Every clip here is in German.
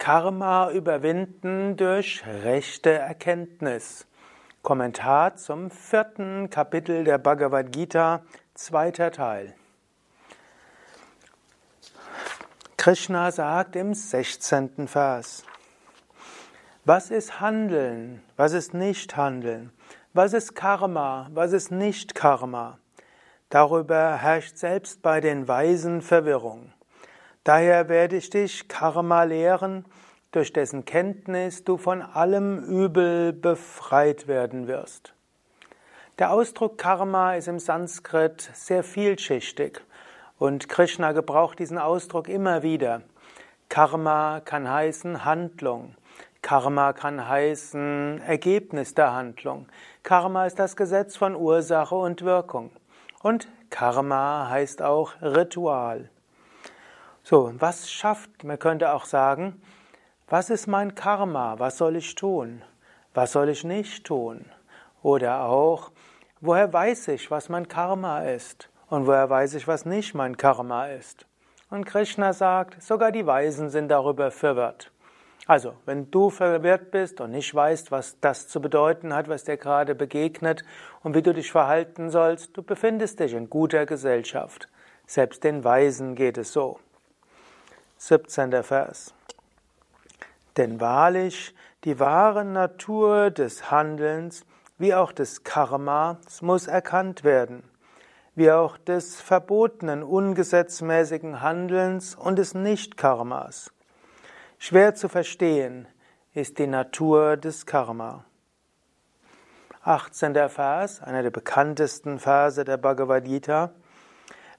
Karma überwinden durch rechte Erkenntnis. Kommentar zum vierten Kapitel der Bhagavad Gita, zweiter Teil. Krishna sagt im 16. Vers, was ist Handeln, was ist Nicht-Handeln, was ist Karma, was ist Nicht-Karma? Darüber herrscht selbst bei den Weisen Verwirrung. Daher werde ich dich Karma lehren, durch dessen Kenntnis du von allem Übel befreit werden wirst. Der Ausdruck Karma ist im Sanskrit sehr vielschichtig und Krishna gebraucht diesen Ausdruck immer wieder. Karma kann heißen Handlung. Karma kann heißen Ergebnis der Handlung. Karma ist das Gesetz von Ursache und Wirkung. Und Karma heißt auch Ritual. So, was schafft, man könnte auch sagen, was ist mein Karma? Was soll ich tun? Was soll ich nicht tun? Oder auch, woher weiß ich, was mein Karma ist? Und woher weiß ich, was nicht mein Karma ist? Und Krishna sagt, sogar die Weisen sind darüber verwirrt. Also, wenn du verwirrt bist und nicht weißt, was das zu bedeuten hat, was dir gerade begegnet und wie du dich verhalten sollst, du befindest dich in guter Gesellschaft. Selbst den Weisen geht es so. 17. Vers. Denn wahrlich, die wahre Natur des Handelns wie auch des Karmas muss erkannt werden, wie auch des verbotenen ungesetzmäßigen Handelns und des Nicht-Karmas. Schwer zu verstehen ist die Natur des Karma. 18. Vers, einer der bekanntesten Verse der Bhagavad Gita.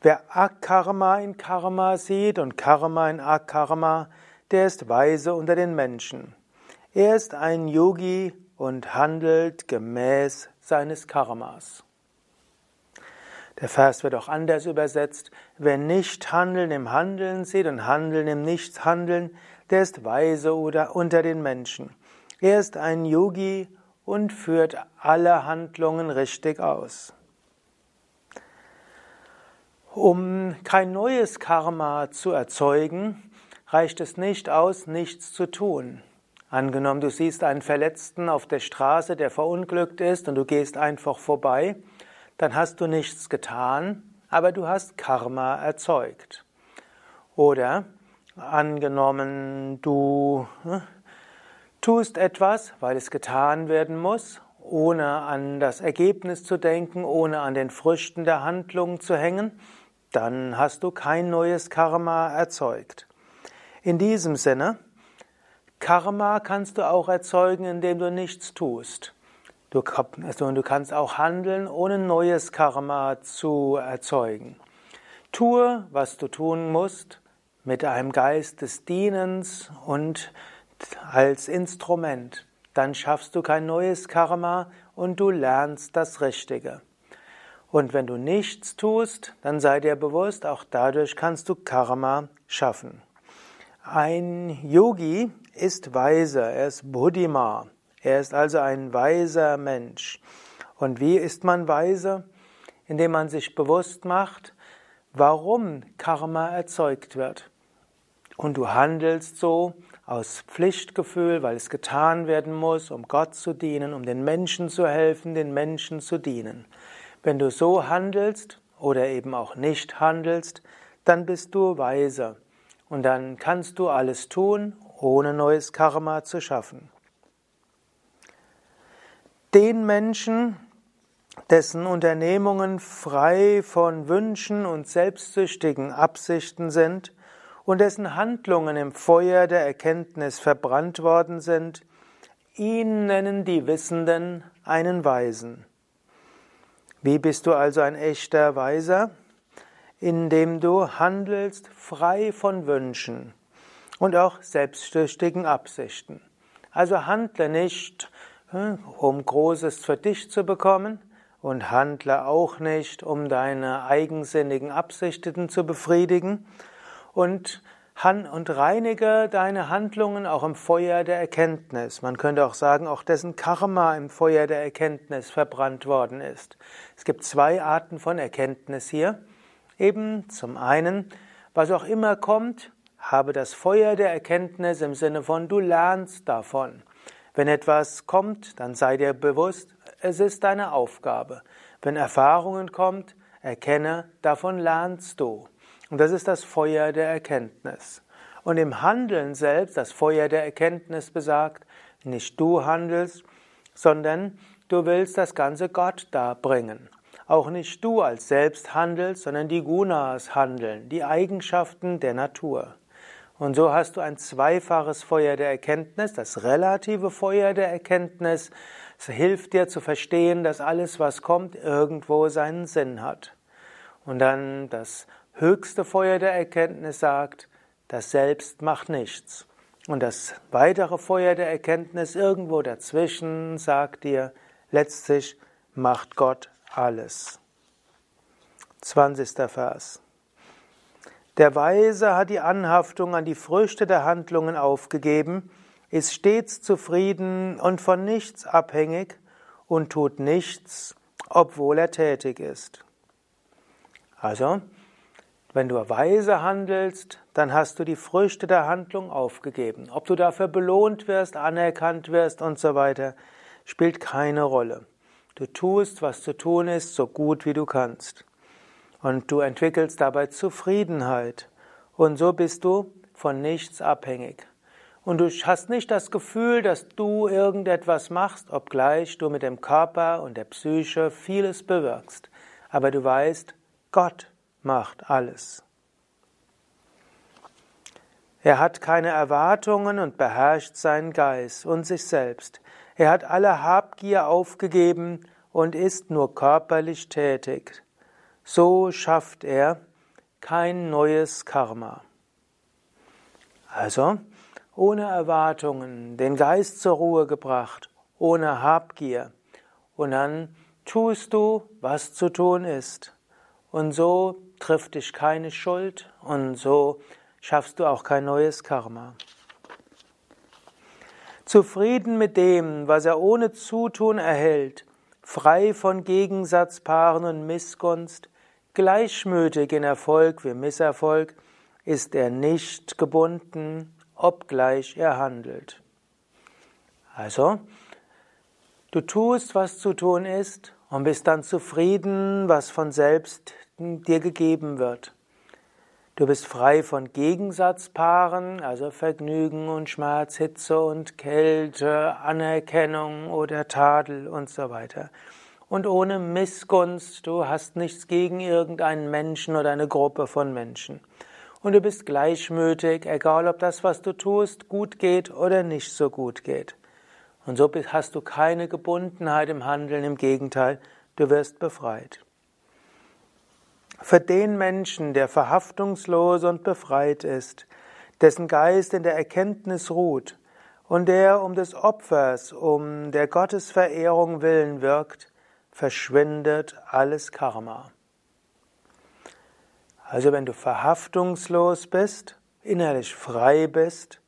Wer Akarma in Karma sieht und Karma in Akarma, der ist weise unter den Menschen. Er ist ein Yogi und handelt gemäß seines Karmas. Der Vers wird auch anders übersetzt. Wer nicht Handeln im Handeln sieht und Handeln im Nichthandeln, der ist weise oder unter den Menschen. Er ist ein Yogi und führt alle Handlungen richtig aus. Um kein neues Karma zu erzeugen, reicht es nicht aus, nichts zu tun. Angenommen, du siehst einen Verletzten auf der Straße, der verunglückt ist, und du gehst einfach vorbei, dann hast du nichts getan, aber du hast Karma erzeugt. Oder angenommen, du hm, tust etwas, weil es getan werden muss, ohne an das Ergebnis zu denken, ohne an den Früchten der Handlung zu hängen, dann hast du kein neues Karma erzeugt. In diesem Sinne, Karma kannst du auch erzeugen, indem du nichts tust. Du, also du kannst auch handeln, ohne neues Karma zu erzeugen. Tue, was du tun musst, mit einem Geist des Dienens und als Instrument. Dann schaffst du kein neues Karma und du lernst das Richtige. Und wenn du nichts tust, dann sei dir bewusst, auch dadurch kannst du Karma schaffen. Ein Yogi ist weise, er ist Buddhima, er ist also ein weiser Mensch. Und wie ist man weise? Indem man sich bewusst macht, warum Karma erzeugt wird. Und du handelst so aus Pflichtgefühl, weil es getan werden muss, um Gott zu dienen, um den Menschen zu helfen, den Menschen zu dienen. Wenn du so handelst oder eben auch nicht handelst, dann bist du weise und dann kannst du alles tun, ohne neues Karma zu schaffen. Den Menschen, dessen Unternehmungen frei von Wünschen und selbstsüchtigen Absichten sind und dessen Handlungen im Feuer der Erkenntnis verbrannt worden sind, ihn nennen die Wissenden einen Weisen. Wie bist du also ein echter Weiser? Indem du handelst frei von Wünschen und auch selbstsüchtigen Absichten. Also handle nicht, hm, um Großes für dich zu bekommen und handle auch nicht, um deine eigensinnigen Absichten zu befriedigen und und reinige deine Handlungen auch im Feuer der Erkenntnis. Man könnte auch sagen, auch dessen Karma im Feuer der Erkenntnis verbrannt worden ist. Es gibt zwei Arten von Erkenntnis hier. Eben zum einen, was auch immer kommt, habe das Feuer der Erkenntnis im Sinne von du lernst davon. Wenn etwas kommt, dann sei dir bewusst, es ist deine Aufgabe. Wenn Erfahrungen kommt, erkenne, davon lernst du. Und das ist das Feuer der Erkenntnis. Und im Handeln selbst, das Feuer der Erkenntnis besagt, nicht du handelst, sondern du willst das ganze Gott darbringen. Auch nicht du als selbst handelst, sondern die Gunas handeln, die Eigenschaften der Natur. Und so hast du ein zweifaches Feuer der Erkenntnis, das relative Feuer der Erkenntnis. Es hilft dir zu verstehen, dass alles, was kommt, irgendwo seinen Sinn hat. Und dann das höchste Feuer der Erkenntnis sagt, das Selbst macht nichts. Und das weitere Feuer der Erkenntnis irgendwo dazwischen sagt dir, letztlich macht Gott alles. 20. Vers. Der Weise hat die Anhaftung an die Früchte der Handlungen aufgegeben, ist stets zufrieden und von nichts abhängig und tut nichts, obwohl er tätig ist. Also, wenn du weise handelst, dann hast du die Früchte der Handlung aufgegeben. Ob du dafür belohnt wirst, anerkannt wirst und so weiter, spielt keine Rolle. Du tust, was zu tun ist, so gut wie du kannst. Und du entwickelst dabei Zufriedenheit. Und so bist du von nichts abhängig. Und du hast nicht das Gefühl, dass du irgendetwas machst, obgleich du mit dem Körper und der Psyche vieles bewirkst. Aber du weißt, Gott macht alles. Er hat keine Erwartungen und beherrscht seinen Geist und sich selbst. Er hat alle Habgier aufgegeben und ist nur körperlich tätig. So schafft er kein neues Karma. Also, ohne Erwartungen, den Geist zur Ruhe gebracht, ohne Habgier. Und dann tust du, was zu tun ist. Und so trifft dich keine Schuld und so schaffst du auch kein neues Karma. Zufrieden mit dem, was er ohne Zutun erhält, frei von Gegensatzpaaren und Missgunst, Gleichmütig in Erfolg wie Misserfolg ist er nicht gebunden, obgleich er handelt. Also, du tust, was zu tun ist, und bist dann zufrieden, was von selbst dir gegeben wird. Du bist frei von Gegensatzpaaren, also Vergnügen und Schmerz, Hitze und Kälte, Anerkennung oder Tadel und so weiter und ohne Missgunst. Du hast nichts gegen irgendeinen Menschen oder eine Gruppe von Menschen. Und du bist gleichmütig, egal ob das, was du tust, gut geht oder nicht so gut geht. Und so hast du keine Gebundenheit im Handeln, im Gegenteil, du wirst befreit. Für den Menschen, der verhaftungslos und befreit ist, dessen Geist in der Erkenntnis ruht und der um des Opfers, um der Gottesverehrung willen wirkt, verschwindet alles Karma. Also wenn du verhaftungslos bist, innerlich frei bist,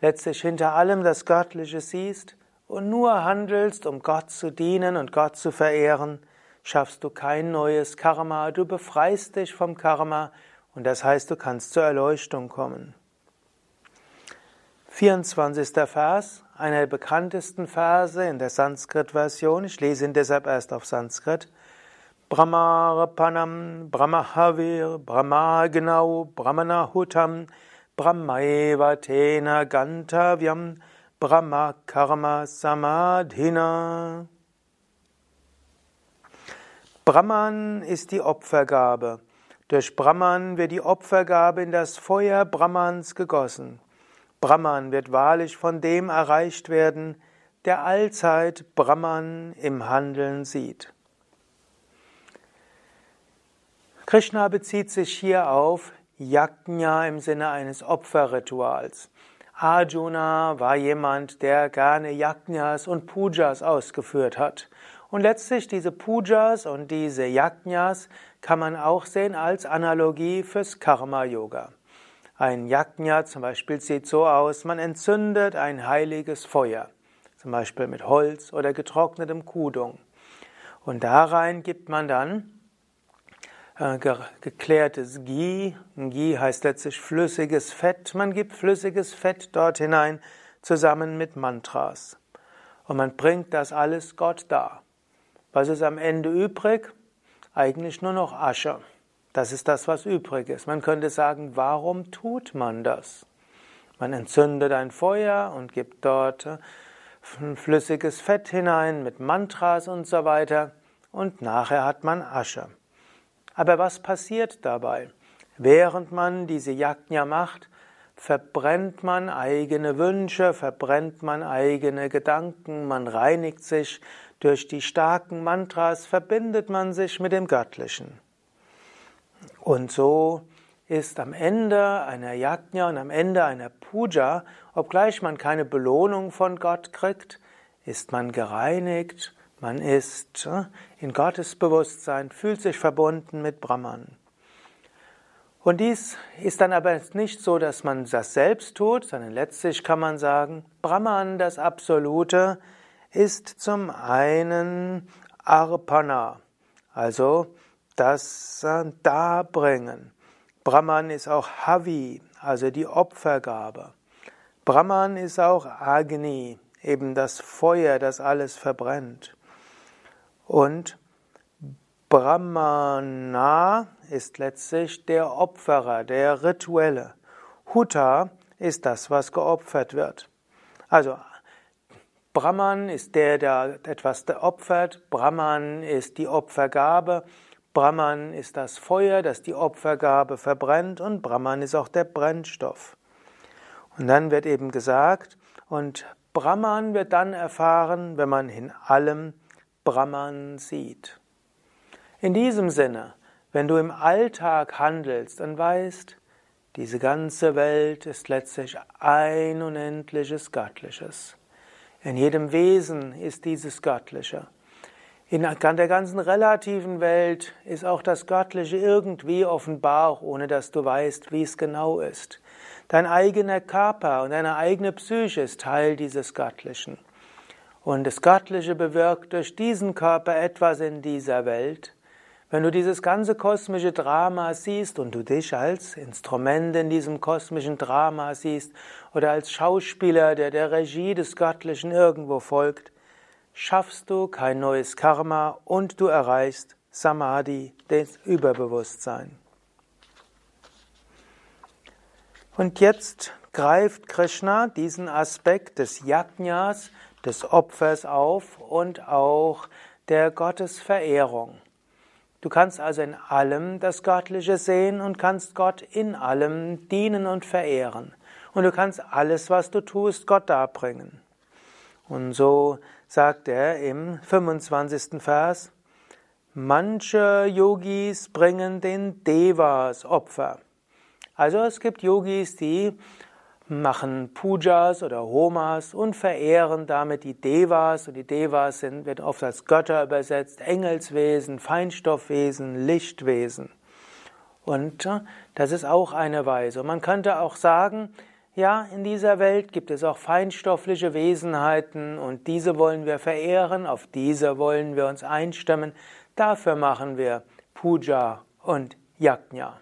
letztlich hinter allem das Göttliche siehst und nur handelst, um Gott zu dienen und Gott zu verehren, schaffst du kein neues Karma, du befreist dich vom Karma und das heißt, du kannst zur Erleuchtung kommen. 24. Vers, einer der bekanntesten Verse in der Sanskrit-Version. Ich lese ihn deshalb erst auf Sanskrit. Brahmarapanam, Brahmahavir, Brahmagnau, Brahmanahutam, Brahmaeva tena gantavyam, Brahma karma samadhina. Brahman ist die Opfergabe. Durch Brahman wird die Opfergabe in das Feuer Brahmans gegossen. Brahman wird wahrlich von dem erreicht werden, der allzeit Brahman im Handeln sieht. Krishna bezieht sich hier auf Yajna im Sinne eines Opferrituals. Arjuna war jemand, der gerne Yajnas und Pujas ausgeführt hat. Und letztlich diese Pujas und diese Yajnas kann man auch sehen als Analogie fürs Karma-Yoga. Ein Yajna zum Beispiel sieht so aus, man entzündet ein heiliges Feuer, zum Beispiel mit Holz oder getrocknetem Kudung. Und da rein gibt man dann äh, geklärtes Ghee. Ghee heißt letztlich flüssiges Fett. Man gibt flüssiges Fett dort hinein zusammen mit Mantras. Und man bringt das alles Gott dar. Was ist am Ende übrig? Eigentlich nur noch Asche. Das ist das, was übrig ist. Man könnte sagen, warum tut man das? Man entzündet ein Feuer und gibt dort äh, flüssiges Fett hinein mit Mantras und so weiter und nachher hat man Asche. Aber was passiert dabei? Während man diese Yajna macht, verbrennt man eigene Wünsche, verbrennt man eigene Gedanken, man reinigt sich durch die starken Mantras, verbindet man sich mit dem Göttlichen. Und so ist am Ende einer Yajna und am Ende einer Puja, obgleich man keine Belohnung von Gott kriegt, ist man gereinigt, man ist äh, in Gottes Bewusstsein, fühlt sich verbunden mit Brahman. Und dies ist dann aber nicht so, dass man das selbst tut, sondern letztlich kann man sagen, Brahman, das Absolute, ist zum einen Arpana, also das Darbringen. Brahman ist auch Havi, also die Opfergabe. Brahman ist auch Agni, eben das Feuer, das alles verbrennt. Und Brahmana ist letztlich der Opferer, der Rituelle. Huta ist das, was geopfert wird. Also Brahman ist der, der etwas opfert. Brahman ist die Opfergabe. Brahman ist das Feuer, das die Opfergabe verbrennt und Brahman ist auch der Brennstoff. Und dann wird eben gesagt, und Brahman wird dann erfahren, wenn man in allem Brahman sieht. In diesem Sinne, wenn du im Alltag handelst und weißt, diese ganze Welt ist letztlich ein unendliches Göttliches. In jedem Wesen ist dieses Göttliche. In der ganzen relativen Welt ist auch das Göttliche irgendwie offenbar, ohne dass du weißt, wie es genau ist. Dein eigener Körper und deine eigene Psyche ist Teil dieses Göttlichen. Und das Göttliche bewirkt durch diesen Körper etwas in dieser Welt. Wenn du dieses ganze kosmische Drama siehst und du dich als Instrument in diesem kosmischen Drama siehst oder als Schauspieler, der der Regie des Göttlichen irgendwo folgt, schaffst du kein neues Karma und du erreichst Samadhi, das Überbewusstsein. Und jetzt greift Krishna diesen Aspekt des Yajnas, des Opfers auf und auch der Gottesverehrung. Du kannst also in allem das Göttliche sehen und kannst Gott in allem dienen und verehren. Und du kannst alles, was du tust, Gott darbringen. Und so sagt er im 25. Vers, manche Yogis bringen den Devas Opfer. Also es gibt Yogis, die machen Pujas oder Homas und verehren damit die Devas. Und die Devas sind, wird oft als Götter übersetzt, Engelswesen, Feinstoffwesen, Lichtwesen. Und äh, das ist auch eine Weise. Und man könnte auch sagen, ja, in dieser Welt gibt es auch feinstoffliche Wesenheiten und diese wollen wir verehren, auf diese wollen wir uns einstimmen. Dafür machen wir Puja und Yajna.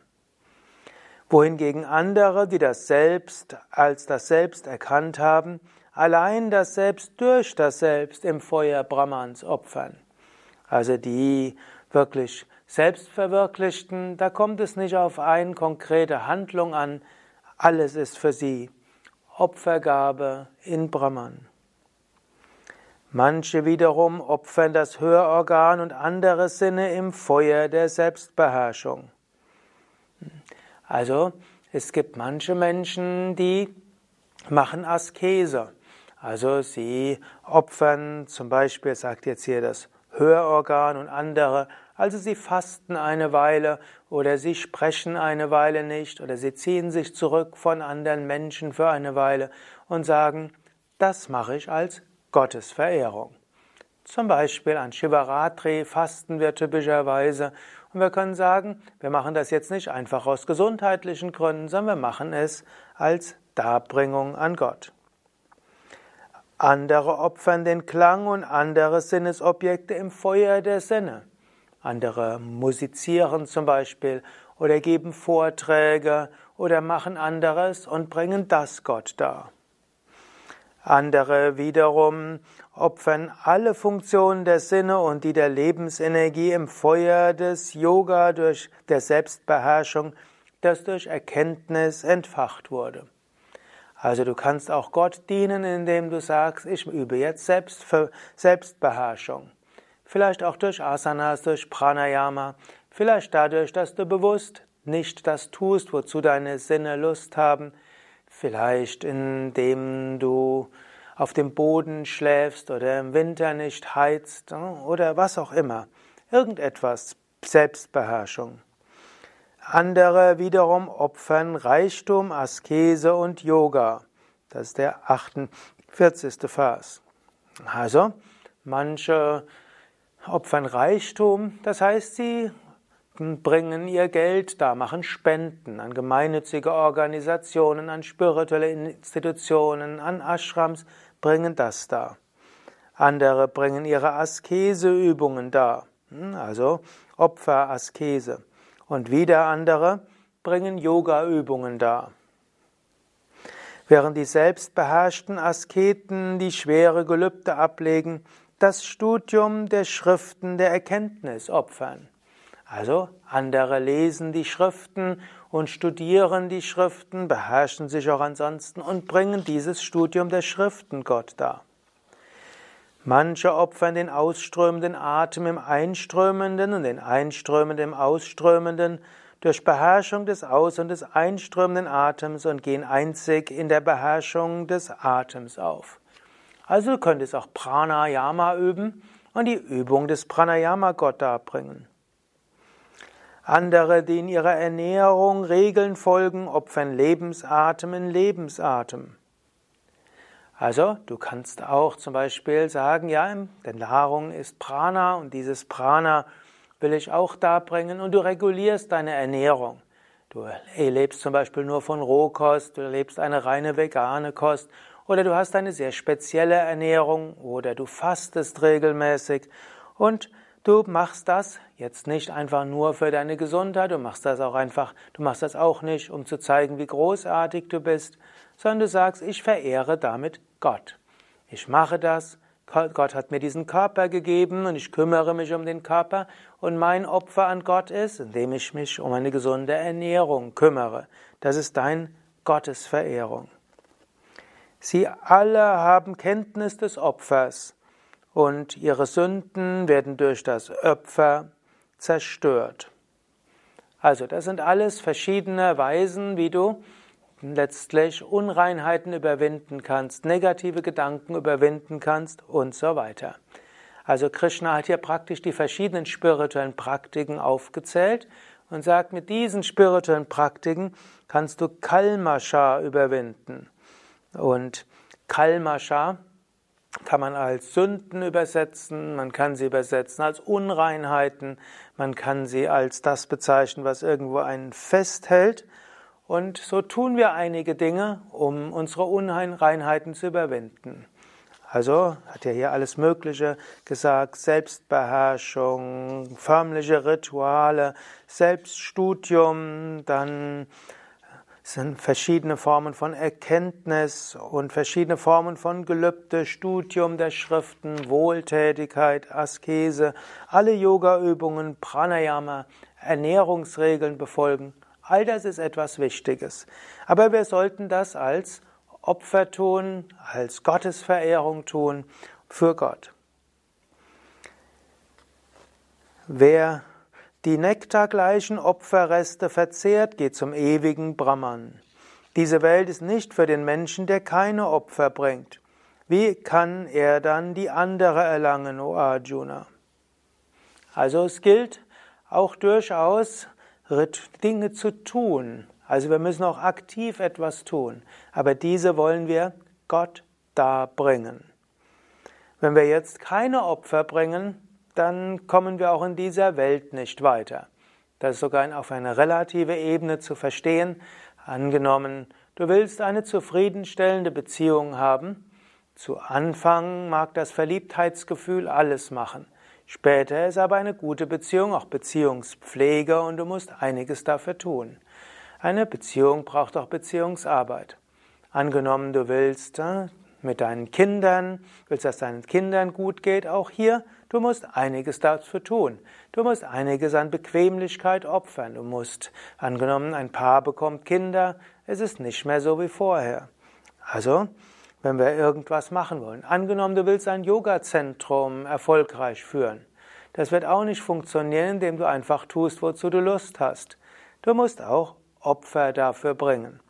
Wohingegen andere, die das Selbst als das Selbst erkannt haben, allein das Selbst durch das Selbst im Feuer Brahmans opfern. Also die wirklich Selbstverwirklichten, da kommt es nicht auf eine konkrete Handlung an, alles ist für sie Opfergabe in Brahman. Manche wiederum opfern das Hörorgan und andere Sinne im Feuer der Selbstbeherrschung. Also es gibt manche Menschen, die machen Askese. Also sie opfern zum Beispiel, sagt jetzt hier das Hörorgan und andere also sie fasten eine Weile oder sie sprechen eine Weile nicht oder sie ziehen sich zurück von anderen Menschen für eine Weile und sagen, das mache ich als Gottesverehrung. Zum Beispiel an Shivaratri fasten wir typischerweise und wir können sagen, wir machen das jetzt nicht einfach aus gesundheitlichen Gründen, sondern wir machen es als Darbringung an Gott. Andere opfern den Klang und andere Sinnesobjekte im Feuer der Sinne. andere musizieren zum Beispiel oder geben Vorträge oder machen anderes und bringen das Gott dar. Andere wiederum opfern alle Funktionen der Sinne und die der Lebensenergie im Feuer des Yoga durch der Selbstbeherrschung, das durch Erkenntnis entfacht wurde. Also du kannst auch Gott dienen, indem du sagst, ich übe jetzt Selbst Selbstbeherrschung. Vielleicht auch durch Asanas, durch Pranayama, vielleicht dadurch, dass du bewusst nicht das tust, wozu deine Sinne Lust haben, vielleicht indem du auf dem Boden schläfst oder im Winter nicht heizt oder was auch immer. Irgendetwas, Selbstbeherrschung. Andere wiederum opfern Reichtum, Askese und Yoga. Das ist der 48. Vers. Also, manche opfern Reichtum, das heißt, sie bringen ihr Geld da, machen Spenden an gemeinnützige Organisationen, an spirituelle Institutionen, an Ashrams, bringen das da. Andere bringen ihre Askeseübungen da, hm, also Opfer, Askese. Und wieder andere bringen Yoga-Übungen da. Während die selbstbeherrschten Asketen die schwere Gelübde ablegen, das Studium der Schriften der Erkenntnis opfern. Also andere lesen die Schriften und studieren die Schriften, beherrschen sich auch ansonsten und bringen dieses Studium der Schriften Gott dar. Manche opfern den ausströmenden Atem im Einströmenden und den Einströmenden im Ausströmenden durch Beherrschung des Aus- und des einströmenden Atems und gehen einzig in der Beherrschung des Atems auf. Also du könntest auch Pranayama üben und die Übung des Pranayama Gott darbringen. Andere, die in ihrer Ernährung Regeln folgen, opfern Lebensatem in Lebensatem. Also, du kannst auch zum Beispiel sagen, ja, denn Nahrung ist Prana und dieses Prana will ich auch darbringen und du regulierst deine Ernährung. Du lebst zum Beispiel nur von Rohkost, du lebst eine reine vegane Kost oder du hast eine sehr spezielle Ernährung oder du fastest regelmäßig und Du machst das jetzt nicht einfach nur für deine Gesundheit, du machst das auch einfach, du machst das auch nicht, um zu zeigen, wie großartig du bist, sondern du sagst, ich verehre damit Gott. Ich mache das, Gott hat mir diesen Körper gegeben und ich kümmere mich um den Körper und mein Opfer an Gott ist, indem ich mich um eine gesunde Ernährung kümmere. Das ist dein Gottesverehrung. Sie alle haben Kenntnis des Opfers und ihre Sünden werden durch das Opfer zerstört. Also das sind alles verschiedene Weisen, wie du letztlich Unreinheiten überwinden kannst, negative Gedanken überwinden kannst und so weiter. Also Krishna hat hier praktisch die verschiedenen spirituellen Praktiken aufgezählt und sagt, mit diesen spirituellen Praktiken kannst du Kalmascha überwinden. Und Kalmascha kann man als Sünden übersetzen, man kann sie übersetzen als Unreinheiten, man kann sie als das bezeichnen, was irgendwo einen festhält. Und so tun wir einige Dinge, um unsere Unreinheiten zu überwinden. Also hat er hier alles Mögliche gesagt, Selbstbeherrschung, förmliche Rituale, Selbststudium, dann es sind verschiedene Formen von Erkenntnis und verschiedene Formen von Gelübde, Studium der Schriften, Wohltätigkeit, Askese, alle Yogaübungen, Pranayama, Ernährungsregeln befolgen. All das ist etwas Wichtiges. Aber wir sollten das als Opfer tun, als Gottesverehrung tun für Gott. Wer die nektargleichen Opferreste verzehrt, geht zum ewigen Brahman. Diese Welt ist nicht für den Menschen, der keine Opfer bringt. Wie kann er dann die andere erlangen, O Arjuna? Also es gilt auch durchaus Dinge zu tun. Also wir müssen auch aktiv etwas tun. Aber diese wollen wir Gott darbringen. Wenn wir jetzt keine Opfer bringen, dann kommen wir auch in dieser Welt nicht weiter. Das ist sogar auf eine relative Ebene zu verstehen. Angenommen, du willst eine zufriedenstellende Beziehung haben. Zu Anfang mag das Verliebtheitsgefühl alles machen. Später ist aber eine gute Beziehung auch Beziehungspflege und du musst einiges dafür tun. Eine Beziehung braucht auch Beziehungsarbeit. Angenommen, du willst äh, mit deinen Kindern, willst, dass deinen Kindern gut geht, auch hier, du musst einiges dafür tun. Du musst einiges an Bequemlichkeit opfern. Du musst, angenommen, ein Paar bekommt Kinder, es ist nicht mehr so wie vorher. Also, wenn wir irgendwas machen wollen. Angenommen, du willst ein Yoga-Zentrum erfolgreich führen. Das wird auch nicht funktionieren, indem du einfach tust, wozu du Lust hast. Du musst auch Opfer dafür bringen.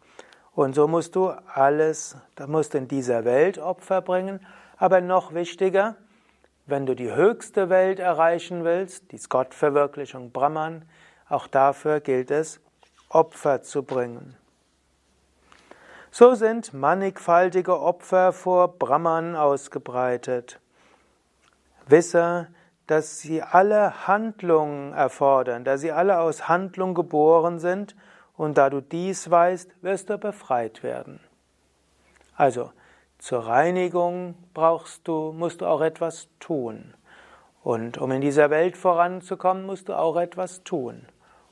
Und so musst du alles, da musst du in dieser Welt Opfer bringen. Aber noch wichtiger, wenn du die höchste Welt erreichen willst, die Gottverwirklichung Brahman, auch dafür gilt es, Opfer zu bringen. So sind mannigfaltige Opfer vor Brahman ausgebreitet. Wisse, dass sie alle Handlungen erfordern, dass sie alle aus Handlung geboren sind und da du dies weißt, wirst du befreit werden. Also, zur Reinigung brauchst du, musst du auch etwas tun. Und um in dieser Welt voranzukommen, musst du auch etwas tun.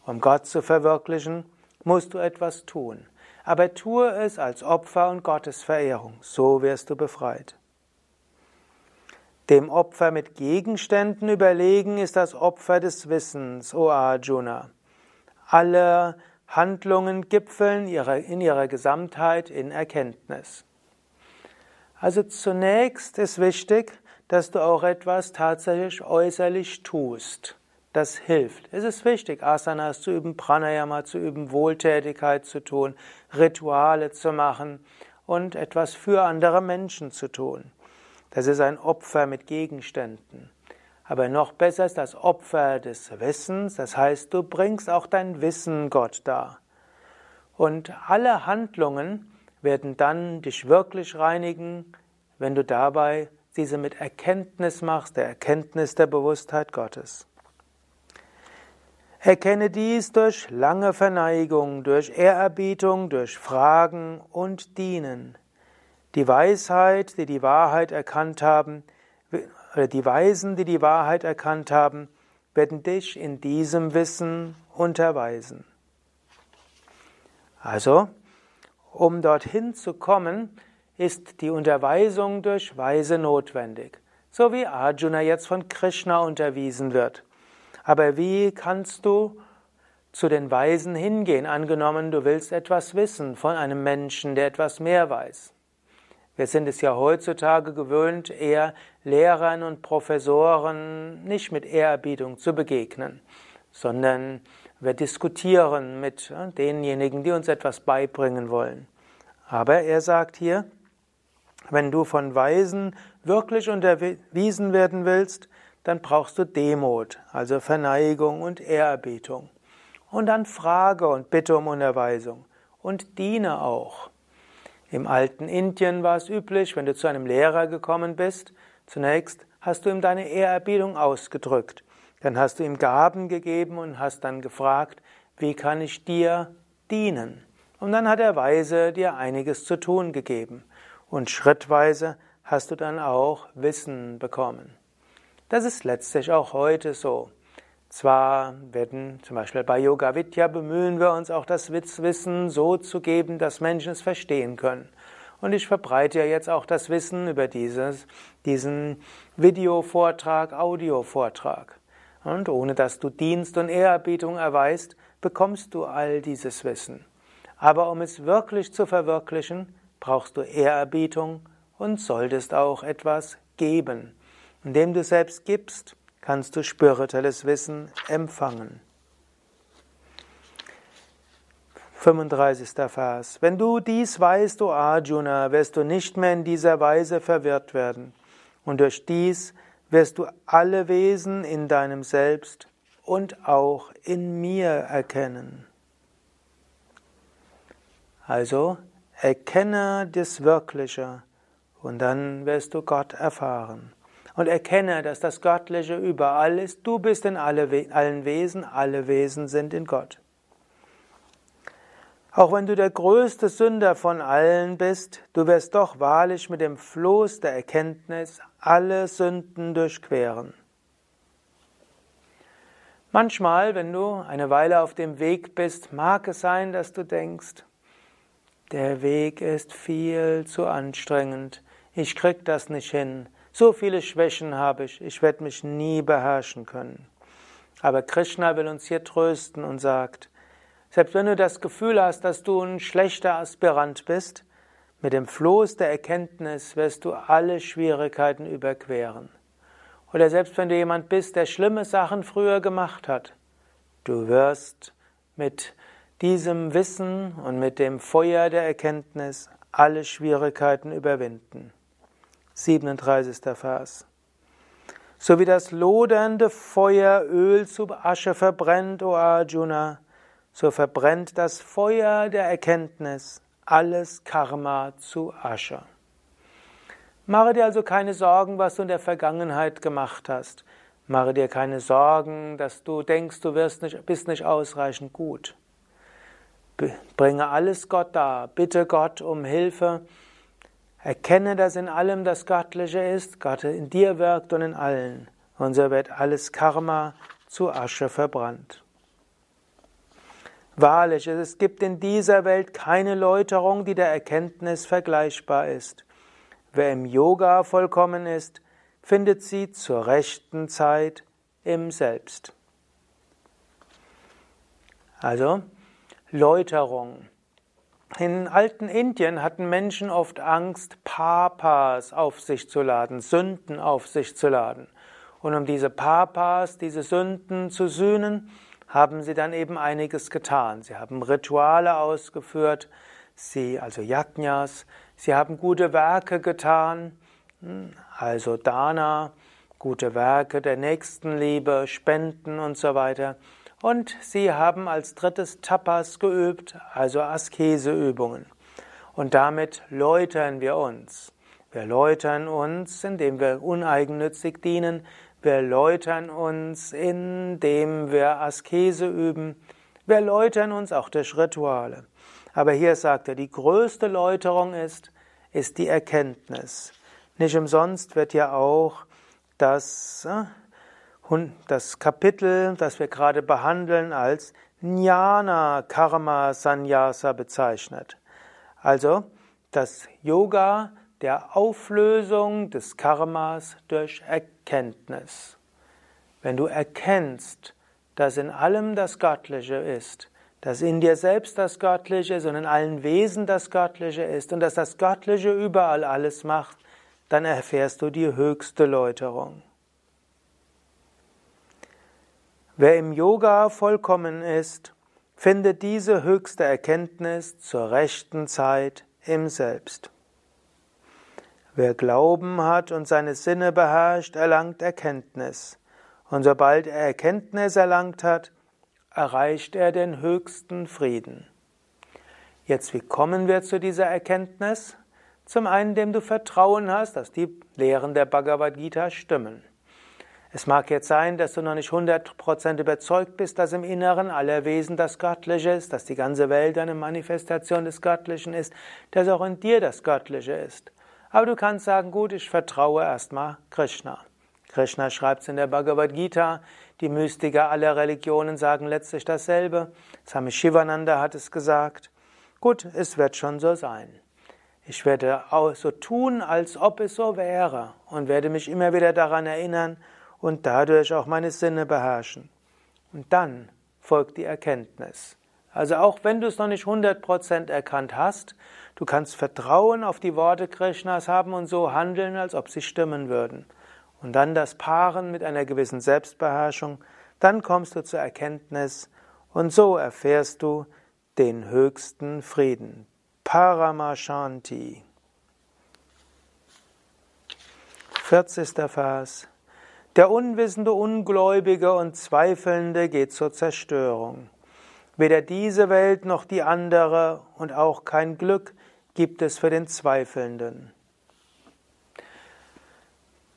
Um Gott zu verwirklichen, musst du etwas tun. Aber tue es als Opfer und Gottesverehrung, so wirst du befreit. Dem Opfer mit Gegenständen überlegen ist das Opfer des Wissens, o Arjuna. Alle Handlungen gipfeln in ihrer Gesamtheit in Erkenntnis. Also zunächst ist wichtig, dass du auch etwas tatsächlich äußerlich tust. Das hilft. Es ist wichtig, Asanas zu üben, Pranayama zu üben, Wohltätigkeit zu tun, Rituale zu machen und etwas für andere Menschen zu tun. Das ist ein Opfer mit Gegenständen. Aber noch besser ist das Opfer des Wissens, das heißt, du bringst auch dein Wissen Gott dar. Und alle Handlungen werden dann dich wirklich reinigen, wenn du dabei diese mit Erkenntnis machst, der Erkenntnis der Bewusstheit Gottes. Erkenne dies durch lange Verneigung, durch Ehrerbietung, durch Fragen und Dienen. Die Weisheit, die die Wahrheit erkannt haben, oder die Weisen, die die Wahrheit erkannt haben, werden dich in diesem Wissen unterweisen. Also, um dorthin zu kommen, ist die Unterweisung durch Weise notwendig, so wie Arjuna jetzt von Krishna unterwiesen wird. Aber wie kannst du zu den Weisen hingehen, angenommen du willst etwas wissen von einem Menschen, der etwas mehr weiß? Wir sind es ja heutzutage gewöhnt, eher Lehrern und Professoren nicht mit Ehrerbietung zu begegnen, sondern wir diskutieren mit denjenigen, die uns etwas beibringen wollen. Aber er sagt hier, wenn du von Weisen wirklich unterwiesen werden willst, dann brauchst du Demut, also Verneigung und Ehrerbietung. Und dann Frage und Bitte um Unterweisung. Und diene auch. Im alten Indien war es üblich, wenn du zu einem Lehrer gekommen bist, zunächst hast du ihm deine Ehrerbietung ausgedrückt. Dann hast du ihm Gaben gegeben und hast dann gefragt, wie kann ich dir dienen? Und dann hat er weise dir einiges zu tun gegeben. Und schrittweise hast du dann auch Wissen bekommen. Das ist letztlich auch heute so. Zwar werden zum Beispiel bei Yoga Vidya bemühen wir uns auch das Wissen so zu geben, dass Menschen es verstehen können. Und ich verbreite ja jetzt auch das Wissen über dieses, diesen Videovortrag, Audiovortrag. Und ohne dass du Dienst und Ehrerbietung erweist, bekommst du all dieses Wissen. Aber um es wirklich zu verwirklichen, brauchst du Ehrerbietung und solltest auch etwas geben. Indem du selbst gibst, kannst du spirituelles Wissen empfangen. 35. Vers. Wenn du dies weißt, o Arjuna, wirst du nicht mehr in dieser Weise verwirrt werden. Und durch dies wirst du alle Wesen in deinem Selbst und auch in mir erkennen. Also erkenne das Wirkliche und dann wirst du Gott erfahren. Und erkenne, dass das Göttliche überall ist. Du bist in alle, allen Wesen, alle Wesen sind in Gott. Auch wenn du der größte Sünder von allen bist, du wirst doch wahrlich mit dem Floß der Erkenntnis alle Sünden durchqueren. Manchmal, wenn du eine Weile auf dem Weg bist, mag es sein, dass du denkst, der Weg ist viel zu anstrengend, ich krieg das nicht hin, so viele Schwächen habe ich, ich werde mich nie beherrschen können. Aber Krishna will uns hier trösten und sagt, selbst wenn du das Gefühl hast, dass du ein schlechter Aspirant bist, mit dem Floß der Erkenntnis wirst du alle Schwierigkeiten überqueren. Oder selbst wenn du jemand bist, der schlimme Sachen früher gemacht hat, du wirst mit diesem Wissen und mit dem Feuer der Erkenntnis alle Schwierigkeiten überwinden. 37. Vers. So wie das lodernde Feuer Öl zu Asche verbrennt, o Arjuna, so verbrennt das Feuer der Erkenntnis alles Karma zu Asche. Mache dir also keine Sorgen, was du in der Vergangenheit gemacht hast. Mache dir keine Sorgen, dass du denkst, du wirst nicht, bist nicht ausreichend gut. Bringe alles Gott dar. Bitte Gott um Hilfe. Erkenne, dass in allem das Göttliche ist, Gott in dir wirkt und in allen. Und so wird alles Karma zu Asche verbrannt. Wahrlich, es gibt in dieser Welt keine Läuterung, die der Erkenntnis vergleichbar ist. Wer im Yoga vollkommen ist, findet sie zur rechten Zeit im Selbst. Also Läuterung. In alten Indien hatten Menschen oft Angst, Papas auf sich zu laden, Sünden auf sich zu laden. Und um diese Papas, diese Sünden zu sühnen, haben sie dann eben einiges getan. Sie haben Rituale ausgeführt, sie, also Yajnas, sie haben gute Werke getan, hm, also Dana, gute Werke der Nächstenliebe, Spenden und so weiter. Und sie haben als drittes Tapas geübt, also Askeseübungen. Und damit läutern wir uns. Wir läutern uns, indem wir uneigennützig dienen, wir läutern uns, indem wir Askese üben. Wir läutern uns auch durch Rituale. Aber hier sagt er, die größte Läuterung ist, ist die Erkenntnis. Nicht umsonst wird ja auch das, äh, das Kapitel, das wir gerade behandeln, als Jnana Karma Sannyasa bezeichnet. Also das Yoga der Auflösung des Karmas durch Erkenntnis. Wenn du erkennst, dass in allem das Göttliche ist, dass in dir selbst das Göttliche ist und in allen Wesen das Göttliche ist und dass das Göttliche überall alles macht, dann erfährst du die höchste Läuterung. Wer im Yoga vollkommen ist, findet diese höchste Erkenntnis zur rechten Zeit im Selbst. Wer Glauben hat und seine Sinne beherrscht, erlangt Erkenntnis. Und sobald er Erkenntnis erlangt hat, erreicht er den höchsten Frieden. Jetzt, wie kommen wir zu dieser Erkenntnis? Zum einen, indem du Vertrauen hast, dass die Lehren der Bhagavad Gita stimmen. Es mag jetzt sein, dass du noch nicht 100% überzeugt bist, dass im Inneren aller Wesen das Göttliche ist, dass die ganze Welt eine Manifestation des Göttlichen ist, dass auch in dir das Göttliche ist. Aber du kannst sagen, gut, ich vertraue erstmal Krishna. Krishna schreibt es in der Bhagavad Gita, die Mystiker aller Religionen sagen letztlich dasselbe. Swami Shivananda hat es gesagt. Gut, es wird schon so sein. Ich werde auch so tun, als ob es so wäre und werde mich immer wieder daran erinnern und dadurch auch meine Sinne beherrschen. Und dann folgt die Erkenntnis. Also auch wenn du es noch nicht 100% erkannt hast, Du kannst Vertrauen auf die Worte Krishnas haben und so handeln, als ob sie stimmen würden. Und dann das Paaren mit einer gewissen Selbstbeherrschung, dann kommst du zur Erkenntnis und so erfährst du den höchsten Frieden. Paramashanti. 40. Vers. Der unwissende Ungläubige und Zweifelnde geht zur Zerstörung. Weder diese Welt noch die andere und auch kein Glück gibt es für den Zweifelnden.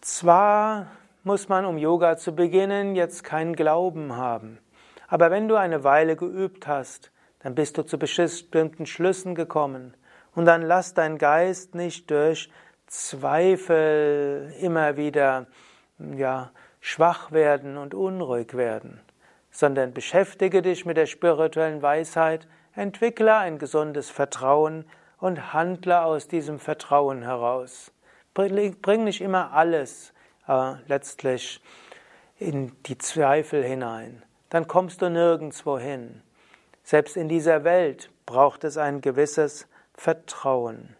Zwar muss man, um Yoga zu beginnen, jetzt keinen Glauben haben, aber wenn du eine Weile geübt hast, dann bist du zu bestimmten Schlüssen gekommen und dann lass dein Geist nicht durch Zweifel immer wieder ja, schwach werden und unruhig werden, sondern beschäftige dich mit der spirituellen Weisheit, entwickle ein gesundes Vertrauen und handle aus diesem Vertrauen heraus. Bring nicht immer alles äh, letztlich in die Zweifel hinein. Dann kommst du nirgendwo hin. Selbst in dieser Welt braucht es ein gewisses Vertrauen.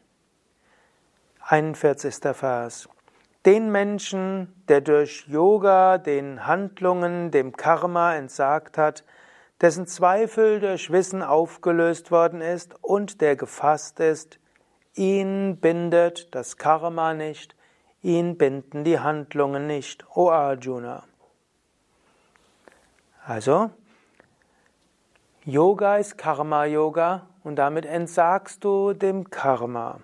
41. Vers. Den Menschen, der durch Yoga den Handlungen, dem Karma entsagt hat, dessen Zweifel durch Wissen aufgelöst worden ist und der gefasst ist, ihn bindet das Karma nicht, ihn binden die Handlungen nicht, o Arjuna. Also, Yoga ist Karma-Yoga und damit entsagst du dem Karma.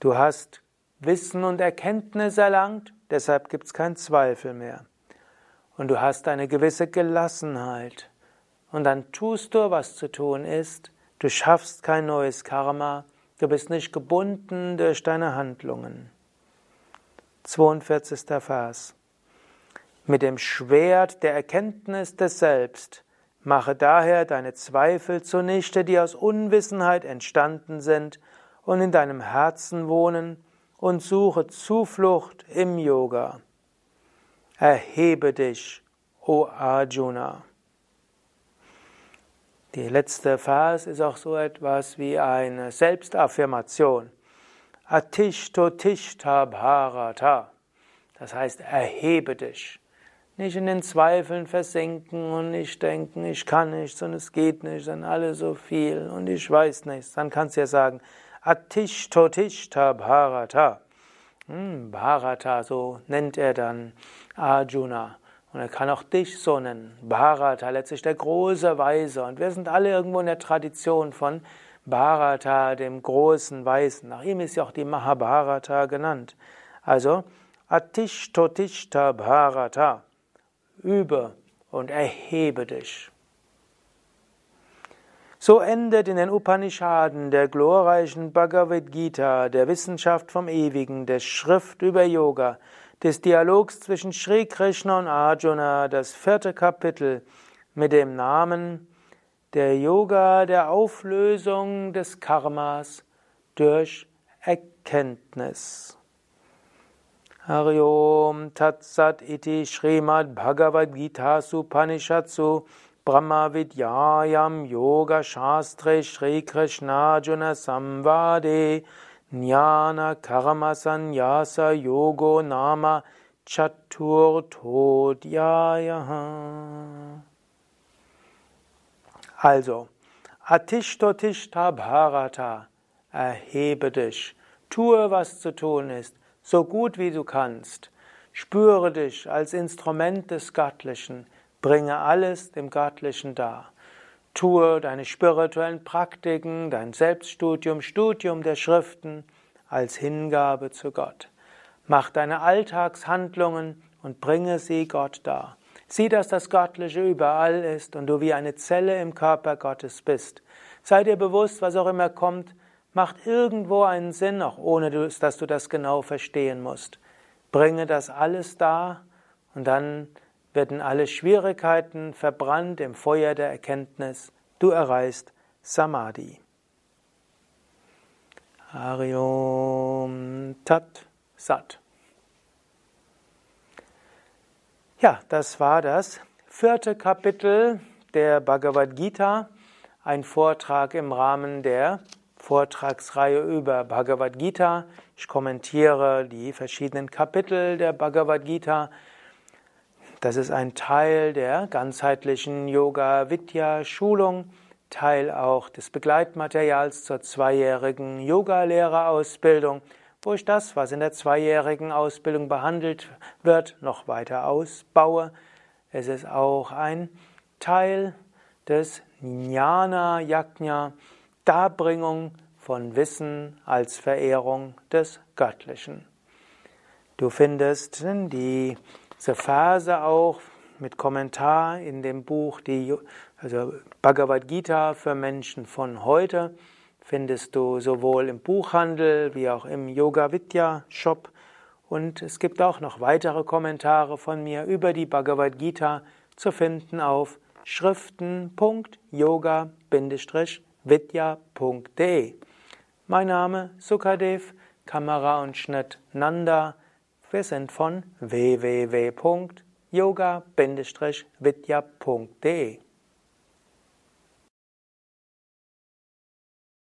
Du hast Wissen und Erkenntnis erlangt, deshalb gibt es keinen Zweifel mehr. Und du hast eine gewisse Gelassenheit. Und dann tust du, was zu tun ist. Du schaffst kein neues Karma. Du bist nicht gebunden durch deine Handlungen. 42. Vers. Mit dem Schwert der Erkenntnis des Selbst Mache daher deine Zweifel zunichte, die aus Unwissenheit entstanden sind und in deinem Herzen wohnen, und suche Zuflucht im Yoga. Erhebe dich, o Arjuna. Die letzte Vers ist auch so etwas wie eine Selbstaffirmation. Atishto Tishta Bharata. Das heißt, erhebe dich. Nicht in den Zweifeln versinken und nicht denken, ich kann nichts und es geht nicht, dann alle so viel und ich weiß nichts. Dann kannst du ja sagen, Atishta Bharata. Hm, Bharata, so nennt er dann Arjuna. Und er kann auch dich so nennen. Bharata, letztlich der große Weise. Und wir sind alle irgendwo in der Tradition von Bharata, dem großen Weisen. Nach ihm ist ja auch die Mahabharata genannt. Also, Atishta Bharata übe und erhebe dich. So endet in den Upanishaden der glorreichen Bhagavad Gita, der Wissenschaft vom Ewigen, der Schrift über Yoga, des Dialogs zwischen Sri Krishna und Arjuna, das vierte Kapitel mit dem Namen der Yoga der Auflösung des Karmas durch Erkenntnis. Hari Om Tat Sat Iti Srimad Bhagavad Gita Supanishatsu Brahma Vidyayam Yoga Shastre Shri Krishna Juna Samvade Jnana Karma Sanyasa Yogo Nama Chatur Todhyaya Also, Atishto Bharata, erhebe dich, tue, was zu tun ist, so gut wie du kannst. Spüre dich als Instrument des Göttlichen, bringe alles dem Göttlichen dar. Tue deine spirituellen Praktiken, dein Selbststudium, Studium der Schriften als Hingabe zu Gott. Mach deine Alltagshandlungen und bringe sie Gott dar. Sieh, dass das Göttliche überall ist und du wie eine Zelle im Körper Gottes bist. Sei dir bewusst, was auch immer kommt, macht irgendwo einen Sinn, auch ohne dass du das genau verstehen musst. Bringe das alles da und dann werden alle Schwierigkeiten verbrannt im Feuer der Erkenntnis. Du erreichst Samadhi. Hariom Tat Sat. Ja, das war das vierte Kapitel der Bhagavad Gita, ein Vortrag im Rahmen der Vortragsreihe über Bhagavad Gita. Ich kommentiere die verschiedenen Kapitel der Bhagavad Gita. Das ist ein Teil der ganzheitlichen Yoga Vidya Schulung, Teil auch des Begleitmaterials zur zweijährigen Yogalehrerausbildung, wo ich das, was in der zweijährigen Ausbildung behandelt wird, noch weiter ausbaue. Es ist auch ein Teil des Jnana Yajna, Darbringung von Wissen als Verehrung des Göttlichen. Du findest diese Verse auch mit Kommentar in dem Buch, die, also Bhagavad Gita für Menschen von heute, findest du sowohl im Buchhandel wie auch im Yoga Vidya Shop. Und es gibt auch noch weitere Kommentare von mir über die Bhagavad Gita zu finden auf schriften.yoga-vidya.de. Mein Name Sukadev, Kamera und Schnitt Nanda. Wir sind von www.yoga-vidya.de